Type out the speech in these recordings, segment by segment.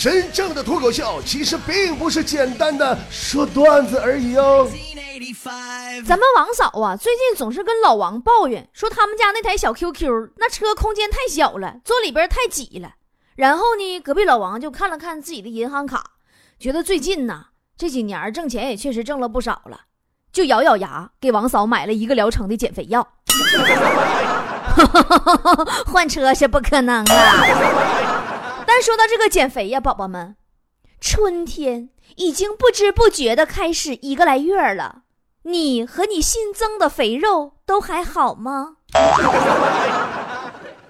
真正的脱口秀其实并不是简单的说段子而已哦。咱们王嫂啊，最近总是跟老王抱怨说他们家那台小 QQ 那车空间太小了，坐里边太挤了。然后呢，隔壁老王就看了看自己的银行卡，觉得最近呢这几年挣钱也确实挣了不少了，就咬咬牙给王嫂买了一个疗程的减肥药。换车是不可能了。但说到这个减肥呀，宝宝们，春天已经不知不觉的开始一个来月了，你和你新增的肥肉都还好吗？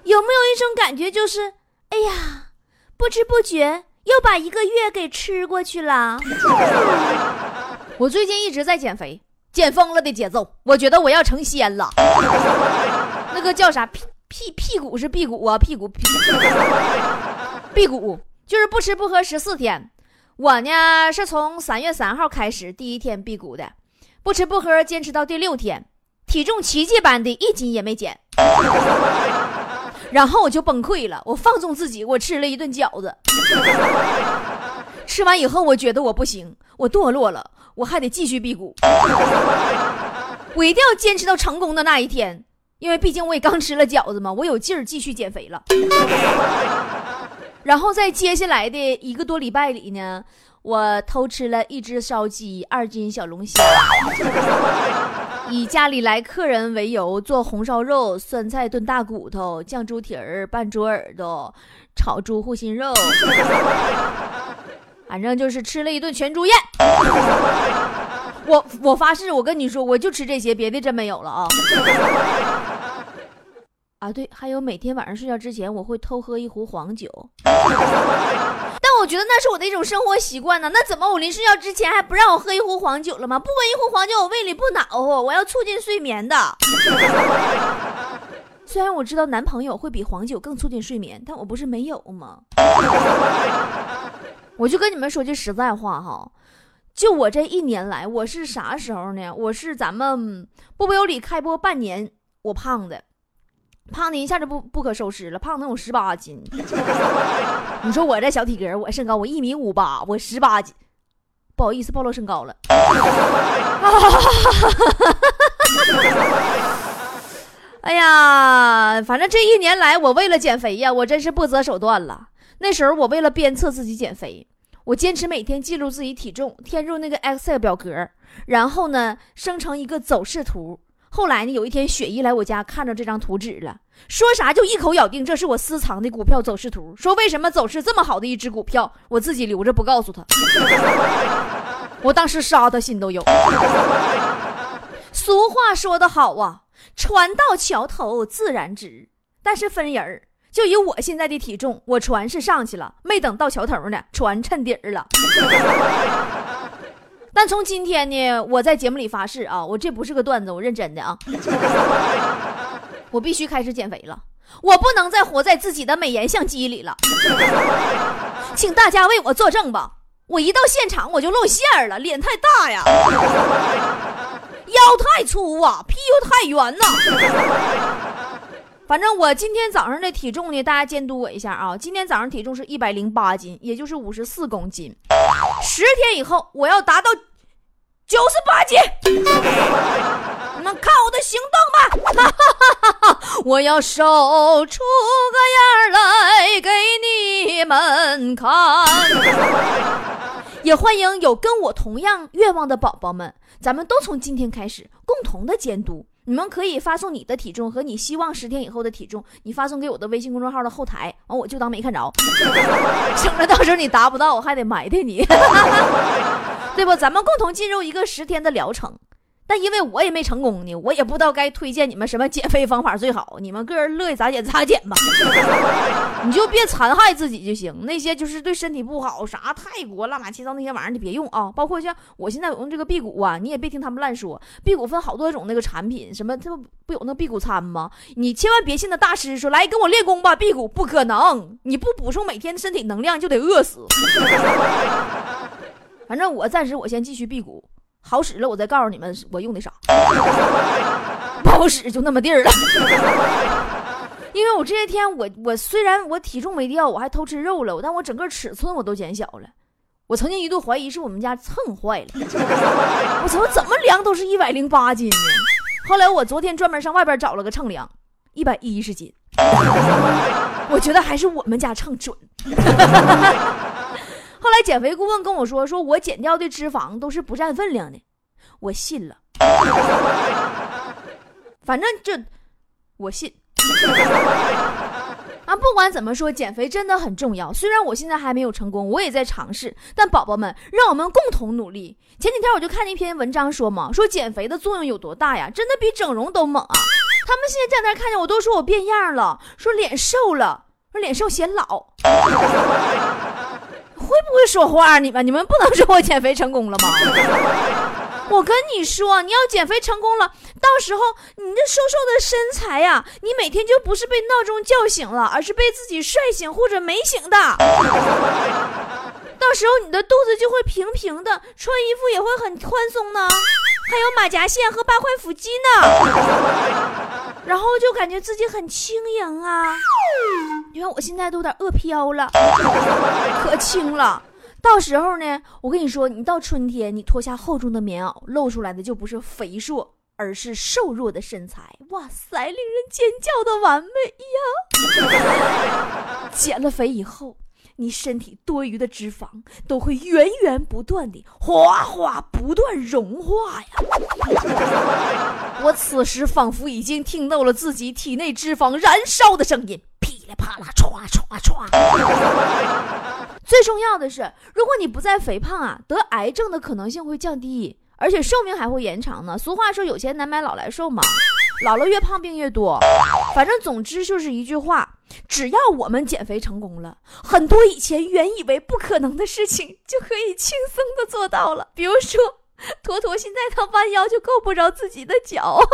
有没有一种感觉，就是哎呀，不知不觉又把一个月给吃过去了？我最近一直在减肥，减疯了的节奏，我觉得我要成仙了。那个叫啥屁屁屁股是屁股啊，屁股屁。辟谷就是不吃不喝十四天，我呢是从三月三号开始第一天辟谷的，不吃不喝坚持到第六天，体重奇迹般的一斤也没减，然后我就崩溃了，我放纵自己，我吃了一顿饺子，吃完以后我觉得我不行，我堕落了，我还得继续辟谷，我一定要坚持到成功的那一天，因为毕竟我也刚吃了饺子嘛，我有劲儿继续减肥了。然后在接下来的一个多礼拜里呢，我偷吃了一只烧鸡、二斤小龙虾，以家里来客人为由做红烧肉、酸菜炖大骨头、酱猪蹄儿、拌猪耳朵、炒猪护心肉，反正就是吃了一顿全猪宴。我我发誓，我跟你说，我就吃这些，别的真没有了啊。啊，对，还有每天晚上睡觉之前，我会偷喝一壶黄酒。但我觉得那是我的一种生活习惯呢。那怎么我临睡觉之前还不让我喝一壶黄酒了吗？不喝一壶黄酒，我胃里不暖和。我要促进睡眠的。虽然我知道男朋友会比黄酒更促进睡眠，但我不是没有吗？我就跟你们说句实在话哈，就我这一年来，我是啥时候呢？我是咱们不不有理开播半年，我胖的。胖的一下就不不可收拾了，胖能有十八斤。你说我这小体格，我身高我一米五八，我十八斤，不好意思暴露身高了。哎呀，反正这一年来，我为了减肥呀，我真是不择手段了。那时候我为了鞭策自己减肥，我坚持每天记录自己体重，填入那个 Excel 表格，然后呢生成一个走势图。后来呢？有一天，雪姨来我家，看着这张图纸了，说啥就一口咬定这是我私藏的股票走势图。说为什么走势这么好的一只股票，我自己留着不告诉他。我当时杀他心都有。俗话说得好啊，船到桥头自然直。但是分人儿，就以我现在的体重，我船是上去了，没等到桥头呢，船沉底儿了。但从今天呢，我在节目里发誓啊，我这不是个段子，我认真的啊，我必须开始减肥了，我不能再活在自己的美颜相机里了，请大家为我作证吧，我一到现场我就露馅了，脸太大呀，腰太粗啊，屁股太圆呐。反正我今天早上的体重呢，大家监督我一下啊！今天早上体重是一百零八斤，也就是五十四公斤。十天以后我要达到九十八斤，你们看我的行动吧！我要瘦出个样来给你们看。也欢迎有跟我同样愿望的宝宝们，咱们都从今天开始共同的监督。你们可以发送你的体重和你希望十天以后的体重，你发送给我的微信公众号的后台，完我就当没看着，省得到时候你达不到，我还得埋汰你，对不？咱们共同进入一个十天的疗程。但因为我也没成功呢，我也不知道该推荐你们什么减肥方法最好。你们个人乐意咋减咋减吧，你就别残害自己就行。那些就是对身体不好，啥泰国乱七糟那些玩意儿你别用啊。包括像我现在用这个辟谷啊，你也别听他们乱说。辟谷分好多种那个产品，什么这不不有那辟谷餐吗？你千万别信那大师说来跟我练功吧，辟谷不可能，你不补充每天身体能量就得饿死。反正我暂时我先继续辟谷。好使了，我再告诉你们我用的啥。不好使就那么地儿了。因为我这些天我我虽然我体重没掉，我还偷吃肉了，但我整个尺寸我都减小了。我曾经一度怀疑是我们家秤坏了，我怎么怎么量都是一百零八斤呢？后来我昨天专门上外边找了个秤量，一百一十斤。我觉得还是我们家秤准。后来减肥顾问跟我说，说我减掉的脂肪都是不占分量的，我信了。反正就我信。啊，不管怎么说，减肥真的很重要。虽然我现在还没有成功，我也在尝试，但宝宝们，让我们共同努力。前几天我就看那篇文章说嘛，说减肥的作用有多大呀？真的比整容都猛啊！他们现在在那看见我都说我变样了，说脸瘦了，说脸瘦显老。会不会说话？你们你们不能说我减肥成功了吗？我跟你说，你要减肥成功了，到时候你这瘦瘦的身材呀，你每天就不是被闹钟叫醒了，而是被自己帅醒或者美醒的。到时候你的肚子就会平平的，穿衣服也会很宽松呢，还有马甲线和八块腹肌呢。然后就感觉自己很轻盈啊，因为我现在都有点饿飘了，可轻了。到时候呢，我跟你说，你到春天，你脱下厚重的棉袄，露出来的就不是肥硕，而是瘦弱的身材。哇塞，令人尖叫的完美呀！减了肥以后，你身体多余的脂肪都会源源不断的、哗哗不断融化呀！我此时仿佛已经听到了自己体内脂肪燃烧的声音，噼里啪啦，唰唰唰。最重要的是，如果你不再肥胖啊，得癌症的可能性会降低，而且寿命还会延长呢。俗话说，有钱难买老来瘦嘛，老了越胖病越多。反正总之就是一句话，只要我们减肥成功了，很多以前原以为不可能的事情就可以轻松的做到了。比如说，坨坨现在他弯腰就够不着自己的脚。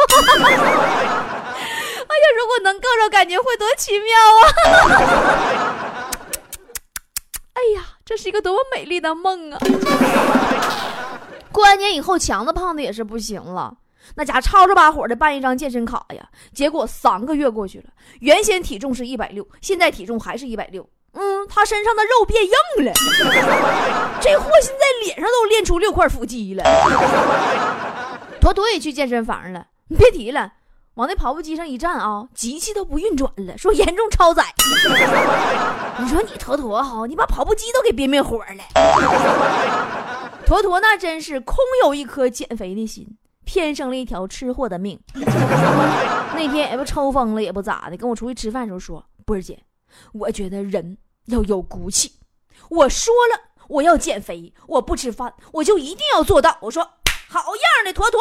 哎呀，如果能够着，感觉会多奇妙啊！哎呀，这是一个多么美丽的梦啊！过完年以后，强子胖的也是不行了，那家吵吵把火的办一张健身卡呀。结果三个月过去了，原先体重是一百六，现在体重还是一百六。嗯，他身上的肉变硬了，这货现在脸上都练出六块腹肌了。坨坨也去健身房了，你别提了。往那跑步机上一站啊，机器都不运转了，说严重超载。你说你坨坨哈，你把跑步机都给憋灭火了。坨坨那真是空有一颗减肥的心，偏生了一条吃货的命。那天也不抽风了，也不咋的，跟我出去吃饭的时候说：“波儿姐，我觉得人要有骨气。我说了我要减肥，我不吃饭，我就一定要做到。”我说：“好样的，坨坨。”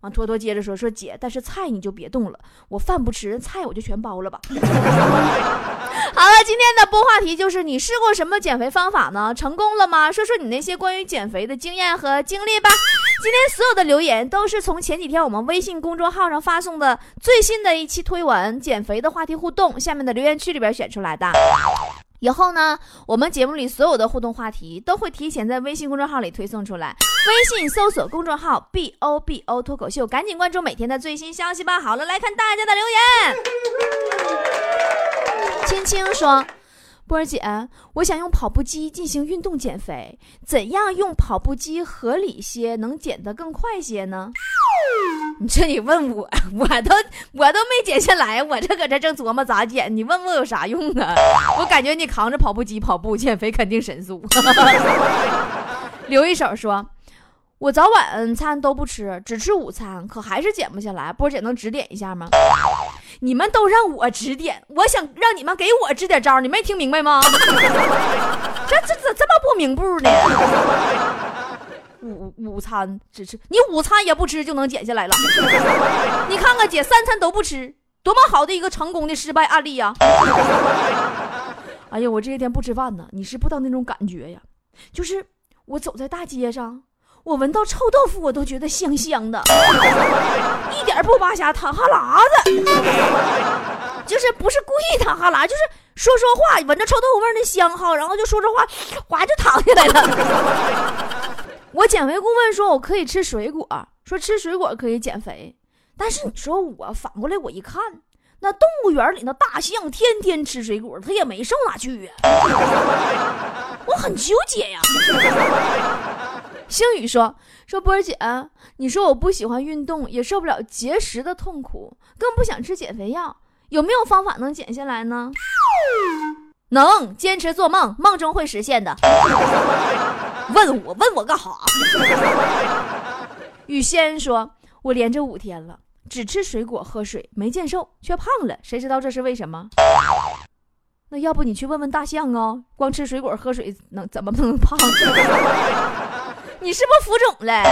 完，坨坨接着说：“说姐，但是菜你就别动了，我饭不吃，菜我就全包了吧。” 好了，今天的播话题就是你试过什么减肥方法呢？成功了吗？说说你那些关于减肥的经验和经历吧。今天所有的留言都是从前几天我们微信公众号上发送的最新的一期推文减肥的话题互动下面的留言区里边选出来的。以后呢，我们节目里所有的互动话题都会提前在微信公众号里推送出来。微信搜索公众号 “b o b o” 脱口秀，赶紧关注每天的最新消息吧。好了，来看大家的留言。青青说：“波儿姐，我想用跑步机进行运动减肥，怎样用跑步机合理些，能减得更快些呢？” 你这你问我，我都我都没减下来，我这搁这正琢磨咋减。你问我有啥用啊？我感觉你扛着跑步机跑步减肥肯定神速。刘一手说：“我早晚餐都不吃，只吃午餐，可还是减不下来。波姐能指点一下吗？你们都让我指点，我想让你们给我支点招，你没听明白吗？这这怎这么不明步呢？”午午餐只吃，你午餐也不吃就能减下来了？你看看姐三餐都不吃，多么好的一个成功的失败案例呀！哎呀，我这些天不吃饭呢，你是不知道那种感觉呀。就是我走在大街上，我闻到臭豆腐，我都觉得香香的，一点不扒瞎淌哈喇子，就是不是故意淌哈喇，就是说说话闻着臭豆腐味那香哈，然后就说说话，哗就淌下来了。我减肥顾问说，我可以吃水果，说吃水果可以减肥。但是你说我反过来，我一看，那动物园里那大象天天吃水果，它也没瘦哪去呀。我很纠结呀。星宇说：“说波儿姐，你说我不喜欢运动，也受不了节食的痛苦，更不想吃减肥药，有没有方法能减下来呢？”能坚持做梦，梦中会实现的。问我问我干哈？雨仙说：“我连着五天了，只吃水果喝水，没见瘦，却胖了，谁知道这是为什么？”那要不你去问问大象啊，光吃水果喝水能怎么能胖？你是不是浮肿了？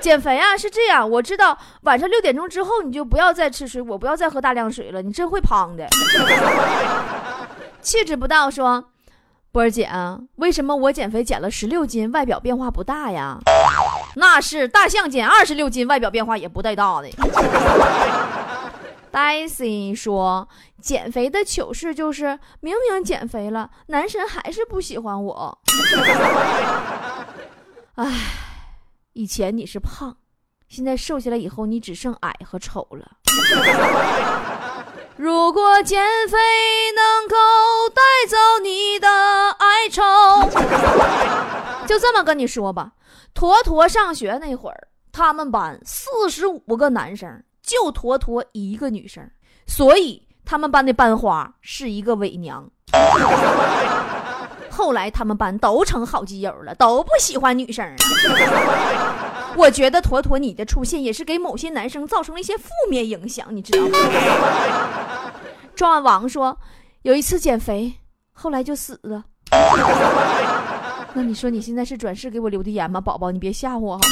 减肥啊，是这样，我知道晚上六点钟之后你就不要再吃水果，不要再喝大量水了，你真会胖的。气质不到说，波儿姐，为什么我减肥减了十六斤，外表变化不大呀？那是大象减二十六斤，外表变化也不带大的。Daisy 说：“减肥的糗事就是，明明减肥了，男神还是不喜欢我。唉，以前你是胖，现在瘦下来以后，你只剩矮和丑了。如果减肥能够带走你的哀愁，就这么跟你说吧。坨坨上学那会儿，他们班四十五个男生。”就坨坨一个女生，所以他们班的班花是一个伪娘。后来他们班都成好基友了，都不喜欢女生。我觉得妥妥你的出现也是给某些男生造成了一些负面影响，你知道吗？壮王说，有一次减肥，后来就死了。那你说你现在是转世给我留的言吗，宝宝？你别吓唬我好吗？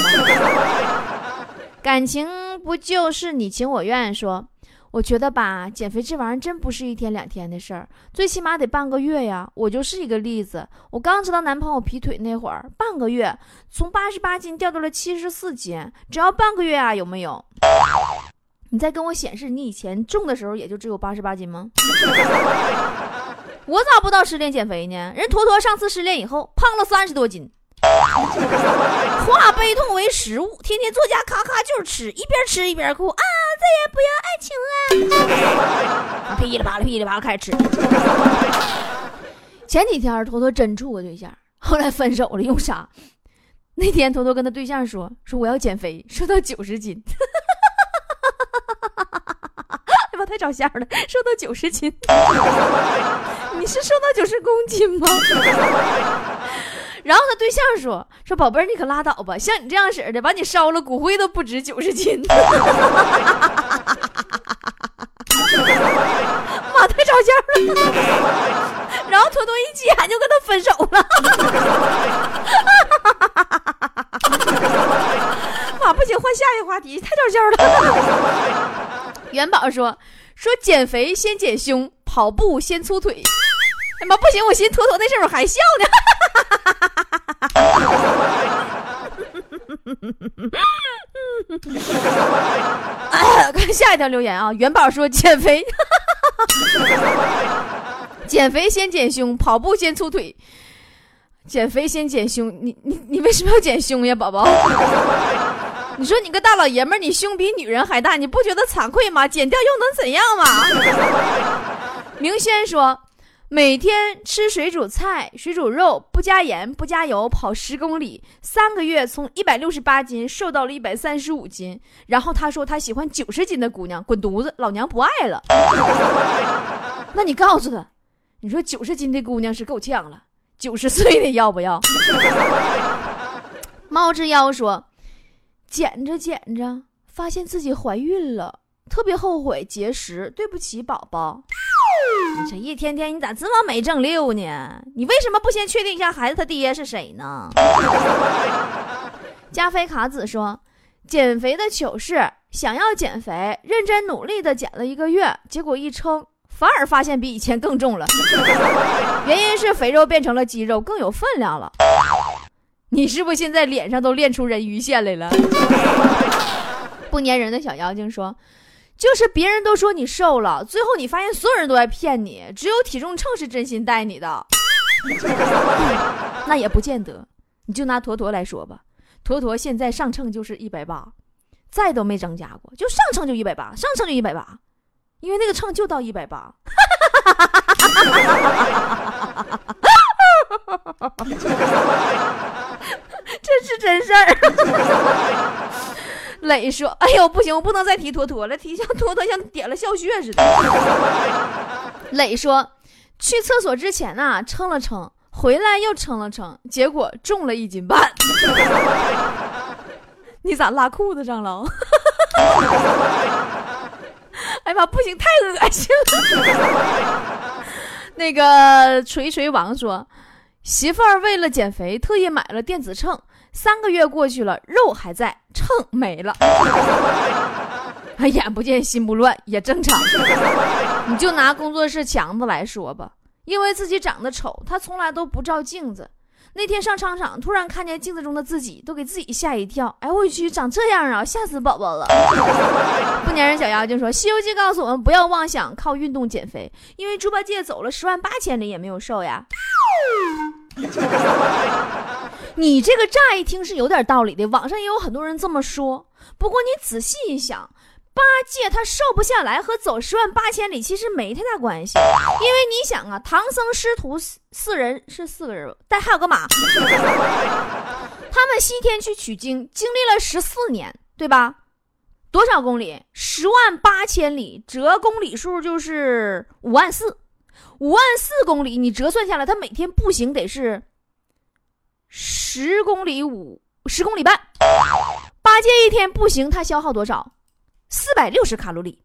感情。不就是你情我愿？说，我觉得吧，减肥这玩意儿真不是一天两天的事儿，最起码得半个月呀。我就是一个例子，我刚知道男朋友劈腿那会儿，半个月从八十八斤掉到了七十四斤，只要半个月啊，有没有？你再跟我显示你以前重的时候也就只有八十八斤吗？我咋不知道失恋减肥呢？人坨坨上次失恋以后胖了三十多斤。化悲痛为食物，天天坐家咔咔就是吃，一边吃一边哭啊！再也不要爱情了，噼里啪啦噼里啪啦开始吃。前几天坨坨真处过对象，后来分手了，用啥？那天坨坨跟他对象说：“说我要减肥，瘦到九十斤。”哎妈，太找笑了，瘦到九十斤，你是瘦到九十公斤吗？然后他对象说：“说宝贝儿，你可拉倒吧，像你这样式的，把你烧了，骨灰都不值九十斤。”妈，太搞笑了。然后坨坨一急眼就跟他分手了。妈，不行，换下一个话题，太搞笑了。元宝说：“说减肥先减胸，跑步先粗腿。”哎妈，不行，我寻坨坨那事儿我还笑呢。哈哈哈，看下一条留言啊！元宝说减肥，减肥先减胸，跑步先粗腿。减肥先减胸，你你你为什么要减胸呀，宝宝？你说你个大老爷们儿，你胸比女人还大，你不觉得惭愧吗？减掉又能怎样嘛？明轩说。每天吃水煮菜、水煮肉，不加盐、不加油，跑十公里，三个月从一百六十八斤瘦到了一百三十五斤。然后他说他喜欢九十斤的姑娘，滚犊子，老娘不爱了。那你告诉他，你说九十斤的姑娘是够呛了，九十岁的要不要？猫之妖说，捡着捡着，发现自己怀孕了，特别后悔节食，对不起宝宝。你这一天天，你咋这么没正六呢？你为什么不先确定一下孩子他爹是谁呢？加菲卡子说，减肥的糗事，想要减肥，认真努力的减了一个月，结果一称，反而发现比以前更重了。原因是肥肉变成了肌肉，更有分量了。你是不是现在脸上都练出人鱼线来了？不粘人的小妖精说。就是别人都说你瘦了，最后你发现所有人都在骗你，只有体重秤是真心待你的。那也不见得，你就拿坨坨来说吧，坨坨现在上秤就是一百八，再都没增加过，就上秤就一百八，上秤就一百八，因为那个秤就到一百八。这是真事儿。磊说：“哎呦，不行，我不能再提坨坨了，提像坨坨像点了笑穴似的。”磊说：“去厕所之前呐，称了称，回来又称了称，结果重了一斤半。你咋拉裤子上了？哎呀妈，不行，太恶心了。那个锤锤王说，媳妇儿为了减肥，特意买了电子秤。”三个月过去了，肉还在，秤没了。眼不见心不乱也正常。你就拿工作室强子来说吧，因为自己长得丑，他从来都不照镜子。那天上商场，突然看见镜子中的自己，都给自己吓一跳。哎，我去，长这样啊，吓死宝宝了。不粘人小妖精说，《西游记》告诉我们不要妄想靠运动减肥，因为猪八戒走了十万八千里也没有瘦呀。你这个乍一听是有点道理的，网上也有很多人这么说。不过你仔细一想，八戒他瘦不下来和走十万八千里其实没太大关系，因为你想啊，唐僧师徒四人是四个人，但还有个马，他们西天去取经，经历了十四年，对吧？多少公里？十万八千里，折公里数就是五万四，五万四公里，你折算下来，他每天步行得是。十公里五十公里半，八戒一天步行，他消耗多少？四百六十卡路里。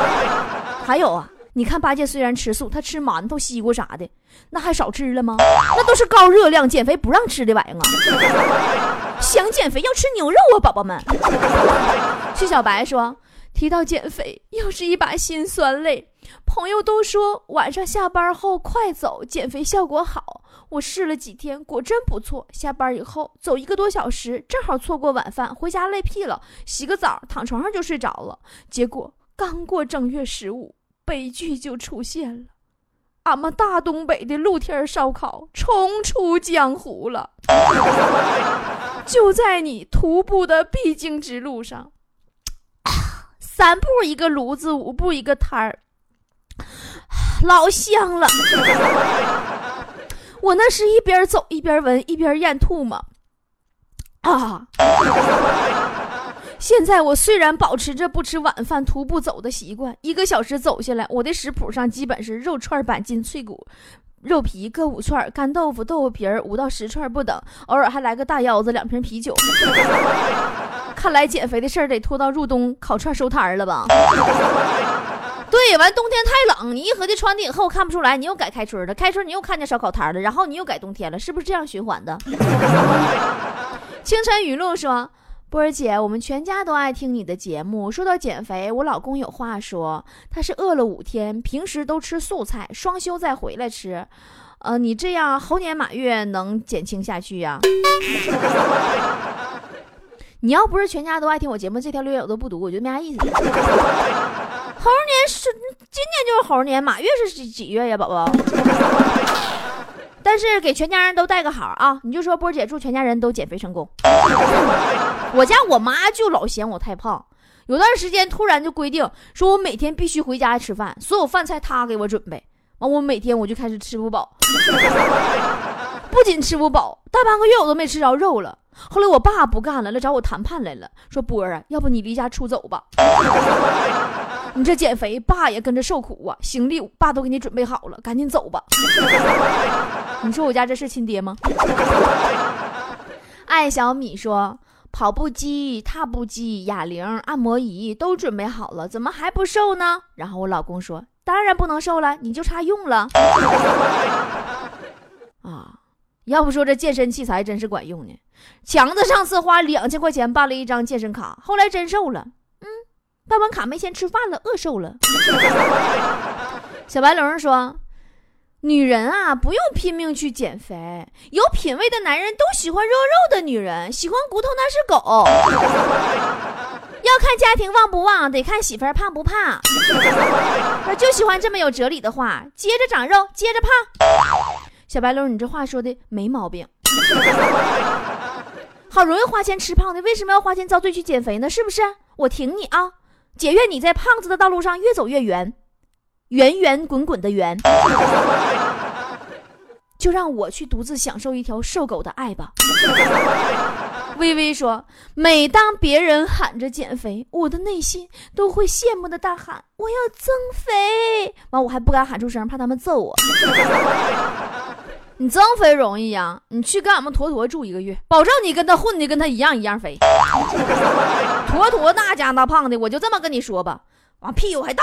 还有啊，你看八戒虽然吃素，他吃馒头、西瓜啥的，那还少吃了吗？那都是高热量、减肥不让吃的玩意儿啊！想减肥要吃牛肉啊，宝宝们。徐小白说：“提到减肥，又是一把辛酸泪。朋友都说晚上下班后快走，减肥效果好。”我试了几天，果真不错。下班以后走一个多小时，正好错过晚饭，回家累屁了，洗个澡，躺床上就睡着了。结果刚过正月十五，悲剧就出现了，俺们大东北的露天烧烤重出江湖了。就在你徒步的必经之路上，三步一个炉子，五步一个摊儿，老香了。我那是一边走一边闻一边咽吐吗，啊！现在我虽然保持着不吃晚饭徒步走的习惯，一个小时走下来，我的食谱上基本是肉串、板筋、脆骨、肉皮各五串，干豆腐、豆腐皮儿五到十串不等，偶尔还来个大腰子、两瓶啤酒。看来减肥的事儿得拖到入冬烤串收摊了吧？对，完冬天太冷，你一合计穿的以后看不出来，你又改开春了，开春你又看见烧烤摊了，然后你又改冬天了，是不是这样循环的？清晨雨露说：“波儿姐，我们全家都爱听你的节目。说到减肥，我老公有话说，他是饿了五天，平时都吃素菜，双休再回来吃。呃，你这样猴年马月能减轻下去呀？你要不是全家都爱听我节目，这条留言我都不读，我觉得没啥意思。”猴年是今年就是猴年，马月是几几月呀，宝宝？但是给全家人都带个好啊！你就说波姐祝全家人都减肥成功。我家我妈就老嫌我太胖，有段时间突然就规定说我每天必须回家吃饭，所有饭菜她给我准备。完我每天我就开始吃不饱，不仅吃不饱，大半个月我都没吃着肉了。后来我爸不干了，来找我谈判来了，说波儿啊，要不你离家出走吧。你这减肥，爸也跟着受苦啊！行李爸都给你准备好了，赶紧走吧。你说我家这是亲爹吗？爱小米说，跑步机、踏步机、哑铃、按摩仪都准备好了，怎么还不瘦呢？然后我老公说，当然不能瘦了，你就差用了。啊，要不说这健身器材真是管用呢。强子上次花两千块钱办了一张健身卡，后来真瘦了。嗯办完卡没钱吃饭了，饿瘦了。小白龙说：“女人啊，不用拼命去减肥。有品位的男人都喜欢肉肉的女人，喜欢骨头那是狗。要看家庭旺不旺，得看媳妇儿胖不胖。我就喜欢这么有哲理的话。接着长肉，接着胖。小白龙，你这话说的没毛病。好容易花钱吃胖的，为什么要花钱遭罪去减肥呢？是不是？我挺你啊。”姐愿你在胖子的道路上越走越圆，圆圆滚滚的圆。就让我去独自享受一条瘦狗的爱吧。微微说：“每当别人喊着减肥，我的内心都会羡慕的大喊：我要增肥！完，我还不敢喊出声，怕他们揍我。你增肥容易呀，你去跟俺们坨坨住一个月，保证你跟他混的跟他一样一样肥。坨坨那家那胖的，我就这么跟你说吧，完屁股还大，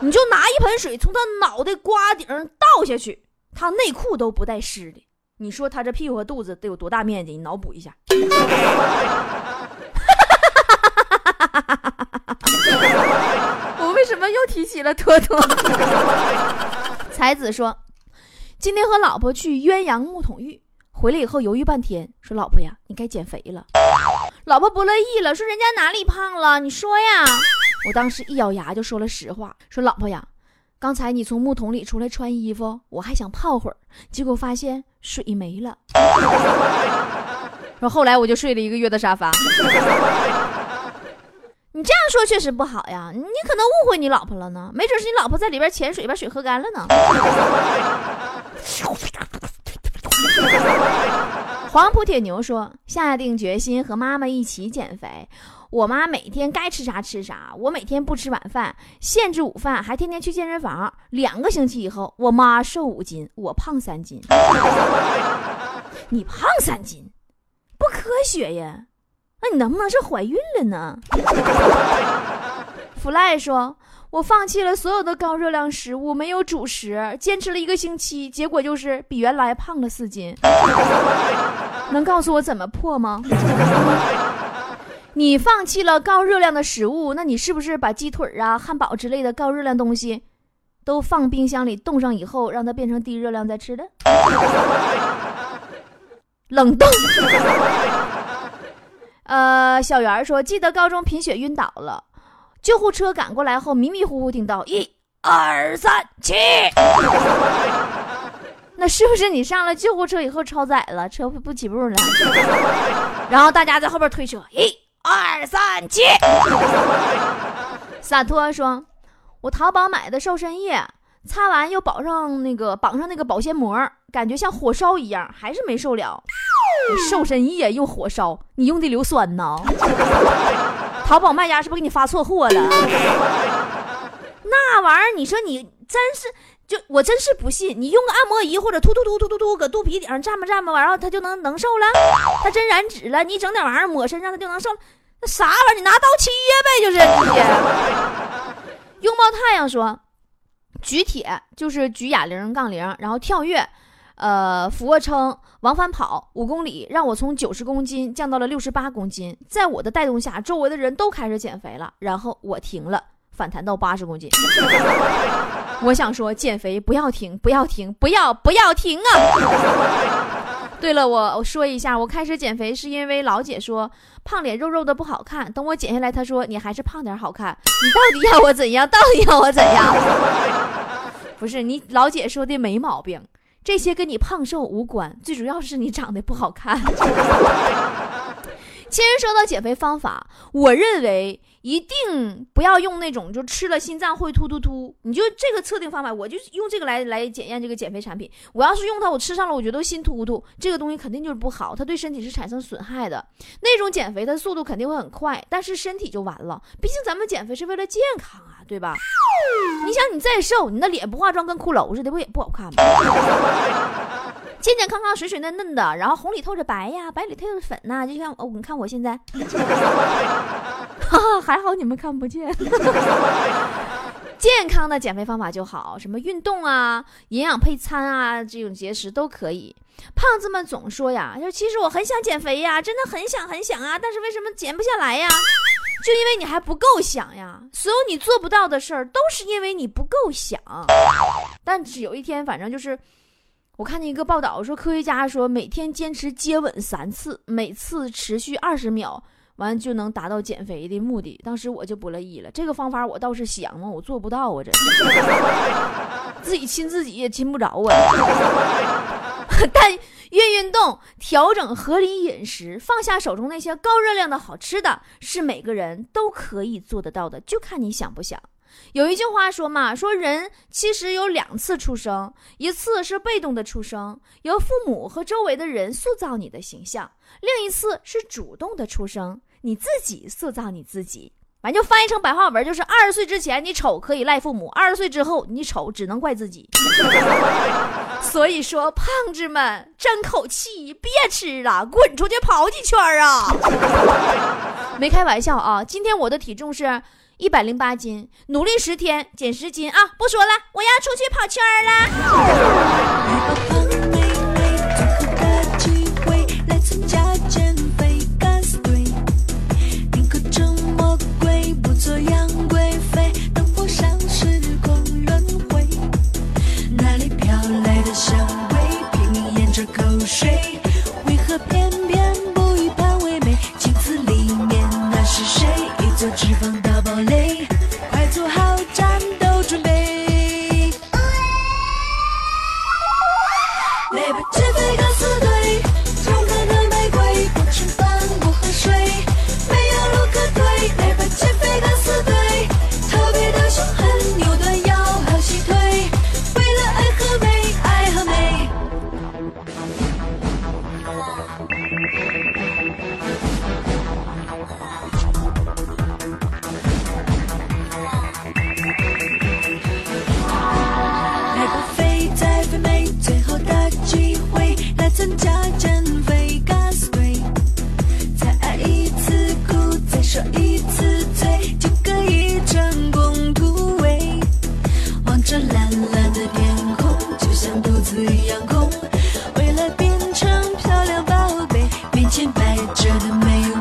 你就拿一盆水从他脑袋瓜顶倒下去。”他内裤都不带湿的，你说他这屁股和肚子得有多大面积？你脑补一下。我为什么又提起了坨坨？才子说，今天和老婆去鸳鸯木桶浴，回来以后犹豫半天，说老婆呀，你该减肥了。老婆不乐意了，说人家哪里胖了？你说呀。我当时一咬牙就说了实话，说老婆呀。刚才你从木桶里出来穿衣服，我还想泡会儿，结果发现水没了。说后来我就睡了一个月的沙发。你这样说确实不好呀，你可能误会你老婆了呢，没准是你老婆在里边潜水把水喝干了呢。黄埔铁牛说：“下定决心和妈妈一起减肥。”我妈每天该吃啥吃啥，我每天不吃晚饭，限制午饭，还天天去健身房。两个星期以后，我妈瘦五斤，我胖三斤。你胖三斤，不科学呀？那你能不能是怀孕了呢？Fly 说：“我放弃了所有的高热量食物，没有主食，坚持了一个星期，结果就是比原来胖了四斤。能告诉我怎么破吗？” 你放弃了高热量的食物，那你是不是把鸡腿啊、汉堡之类的高热量东西都放冰箱里冻上以后，让它变成低热量再吃的？冷冻。呃，小圆说，记得高中贫血晕倒了，救护车赶过来后，迷迷糊糊听到一二三起，那是不是你上了救护车以后超载了，车不起步了？然后大家在后边推车，一。二三七，洒脱说：“我淘宝买的瘦身液，擦完又绑上那个绑上那个保鲜膜，感觉像火烧一样，还是没受了。瘦身液用火烧，你用的硫酸呢？淘宝卖家是不是给你发错货了？那玩意儿，你说你真是就我真是不信，你用个按摩仪或者突突突突突突搁肚皮顶上站吧站吧，然后它就能能瘦了？它真燃脂了？你整点玩意儿抹身上，它就能瘦？”那啥玩意儿？你拿刀切呗，就是拥抱太阳说，举铁就是举哑铃杠铃，然后跳跃，呃，俯卧撑，往返跑五公里，让我从九十公斤降到了六十八公斤。在我的带动下，周围的人都开始减肥了，然后我停了，反弹到八十公斤。我想说，减肥不要停，不要停，不要不要停啊！对了，我我说一下，我开始减肥是因为老姐说胖脸肉肉的不好看。等我减下来，她说你还是胖点好看。你到底要我怎样？到底要我怎样？不是你老姐说的没毛病，这些跟你胖瘦无关，最主要是你长得不好看。其实说到减肥方法，我认为一定不要用那种就吃了心脏会突突突。你就这个测定方法，我就用这个来来检验这个减肥产品。我要是用它，我吃上了，我觉得心突突，这个东西肯定就是不好，它对身体是产生损害的。那种减肥的速度肯定会很快，但是身体就完了。毕竟咱们减肥是为了健康啊，对吧？你想你再瘦，你那脸不化妆跟骷髅似的，不也不好看吗？健健康康、水水嫩嫩的，然后红里透着白呀，白里透着粉呐，就像哦，你看我现在，哈哈，还好你们看不见。健康的减肥方法就好，什么运动啊、营养配餐啊，这种节食都可以。胖子们总说呀，说其实我很想减肥呀，真的很想很想啊，但是为什么减不下来呀？就因为你还不够想呀。所有你做不到的事儿，都是因为你不够想。但是有一天，反正就是。我看见一个报道说，科学家说每天坚持接吻三次，每次持续二十秒，完就能达到减肥的目的。当时我就不乐意了，这个方法我倒是想嘛，我做不到啊，这 自己亲自己也亲不着啊。但孕育运动，调整合理饮食，放下手中那些高热量的好吃的，是每个人都可以做得到的，就看你想不想。有一句话说嘛，说人其实有两次出生，一次是被动的出生，由父母和周围的人塑造你的形象；另一次是主动的出生，你自己塑造你自己。反正就翻译成白话文，就是二十岁之前你丑可以赖父母，二十岁之后你丑只能怪自己。所以说，胖子们争口气，别吃了，滚出去跑几圈啊！没开玩笑啊，今天我的体重是。一百零八斤，努力十天减十斤啊！不说了，我要出去跑圈 所要。了。水，